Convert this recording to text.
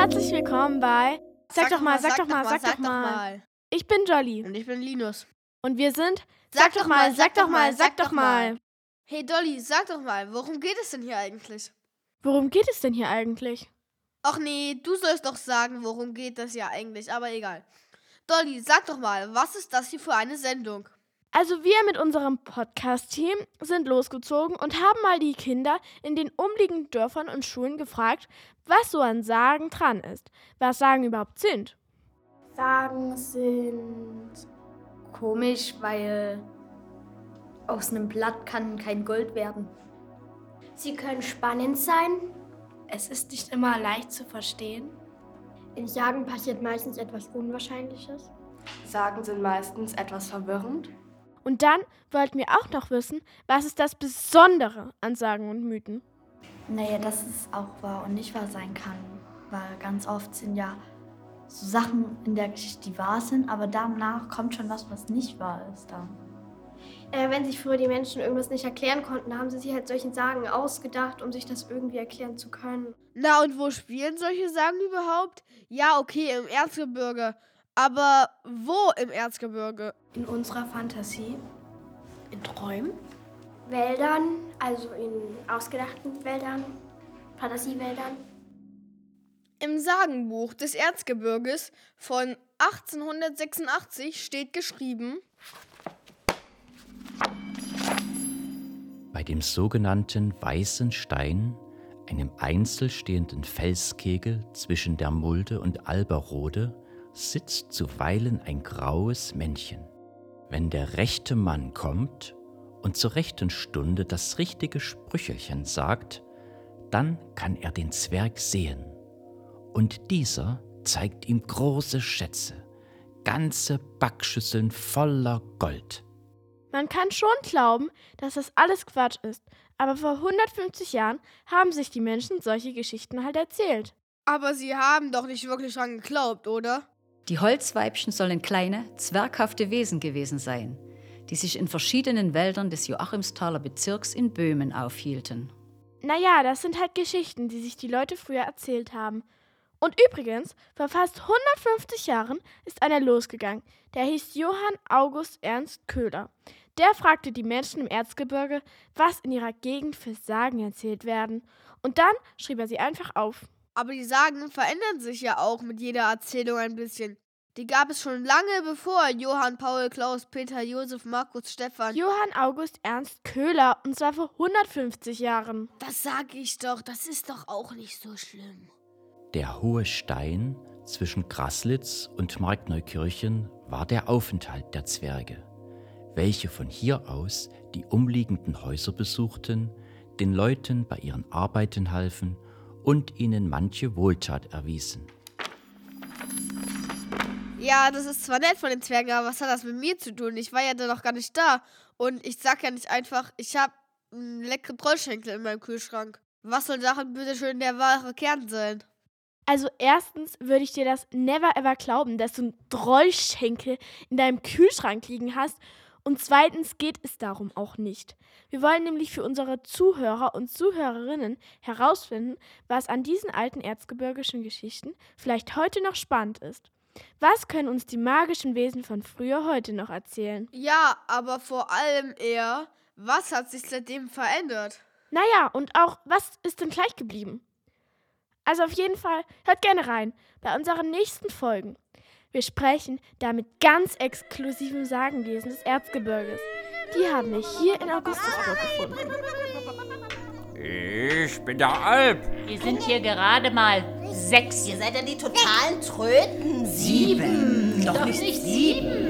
Herzlich willkommen bei Sag, doch mal, sag, doch mal, sag, doch mal. Ich bin Jolly Und ich bin Linus. und wir sind Sag, doch mal, sag doch mal, sag doch mal. Hey Dolly, sag doch mal, worum geht es denn hier eigentlich? Worum geht es denn hier eigentlich? Ach nee, du sollst doch sagen, worum geht das ja eigentlich, aber egal. Dolly, sag doch mal, was ist das hier für eine Sendung? Also wir mit unserem Podcast-Team sind losgezogen und haben mal die Kinder in den umliegenden Dörfern und Schulen gefragt, was so an Sagen dran ist, was Sagen überhaupt sind. Sagen sind komisch, weil aus einem Blatt kann kein Gold werden. Sie können spannend sein. Es ist nicht immer leicht zu verstehen. In Sagen passiert meistens etwas Unwahrscheinliches. Sagen sind meistens etwas verwirrend. Und dann wollten wir auch noch wissen, was ist das Besondere an Sagen und Mythen? Naja, dass es auch wahr und nicht wahr sein kann. Weil ganz oft sind ja so Sachen in der Geschichte, die wahr sind, aber danach kommt schon was, was nicht wahr ist dann. Äh, wenn sich früher die Menschen irgendwas nicht erklären konnten, haben sie sich halt solchen Sagen ausgedacht, um sich das irgendwie erklären zu können. Na und wo spielen solche Sagen überhaupt? Ja, okay, im Erzgebirge. Aber wo im Erzgebirge? In unserer Fantasie, in Träumen. Wäldern, also in ausgedachten Wäldern, Fantasiewäldern. Im Sagenbuch des Erzgebirges von 1886 steht geschrieben, Bei dem sogenannten Weißen Stein, einem einzelstehenden Felskegel zwischen der Mulde und Alberode, sitzt zuweilen ein graues Männchen. Wenn der rechte Mann kommt und zur rechten Stunde das richtige Sprüchelchen sagt, dann kann er den Zwerg sehen. Und dieser zeigt ihm große Schätze, ganze Backschüsseln voller Gold. Man kann schon glauben, dass das alles Quatsch ist, aber vor 150 Jahren haben sich die Menschen solche Geschichten halt erzählt. aber sie haben doch nicht wirklich dran geglaubt, oder? Die Holzweibchen sollen kleine, zwerghafte Wesen gewesen sein, die sich in verschiedenen Wäldern des Joachimsthaler Bezirks in Böhmen aufhielten. Naja, das sind halt Geschichten, die sich die Leute früher erzählt haben. Und übrigens, vor fast 150 Jahren ist einer losgegangen, der hieß Johann August Ernst Köhler. Der fragte die Menschen im Erzgebirge, was in ihrer Gegend für Sagen erzählt werden. Und dann schrieb er sie einfach auf. Aber die Sagen verändern sich ja auch mit jeder Erzählung ein bisschen. Die gab es schon lange bevor Johann, Paul, Klaus, Peter, Josef, Markus, Stefan. Johann August Ernst Köhler, und zwar vor 150 Jahren. das sag ich doch, das ist doch auch nicht so schlimm. Der hohe Stein zwischen Graslitz und Markneukirchen war der Aufenthalt der Zwerge, welche von hier aus die umliegenden Häuser besuchten, den Leuten bei ihren Arbeiten halfen und ihnen manche Wohltat erwiesen. Ja, das ist zwar nett von den Zwergen, aber was hat das mit mir zu tun? Ich war ja da noch gar nicht da. Und ich sag ja nicht einfach, ich hab einen leckeren Trollschenkel in meinem Kühlschrank. Was soll daran bitte schön der wahre Kern sein? Also erstens würde ich dir das never ever glauben, dass du einen Drollschenkel in deinem Kühlschrank liegen hast. Und zweitens geht es darum auch nicht. Wir wollen nämlich für unsere Zuhörer und Zuhörerinnen herausfinden, was an diesen alten erzgebirgischen Geschichten vielleicht heute noch spannend ist. Was können uns die magischen Wesen von früher heute noch erzählen? Ja, aber vor allem eher, was hat sich seitdem verändert? Naja, und auch, was ist denn gleich geblieben? Also auf jeden Fall, hört gerne rein bei unseren nächsten Folgen. Wir sprechen da mit ganz exklusiven Sagenwesen des Erzgebirges. Die haben wir hier in Augustusburg gefunden. Ich bin der Alp. Wir sind hier gerade mal sechs. Ihr seid ja die totalen Tröten. Sieben. Doch nicht sieben.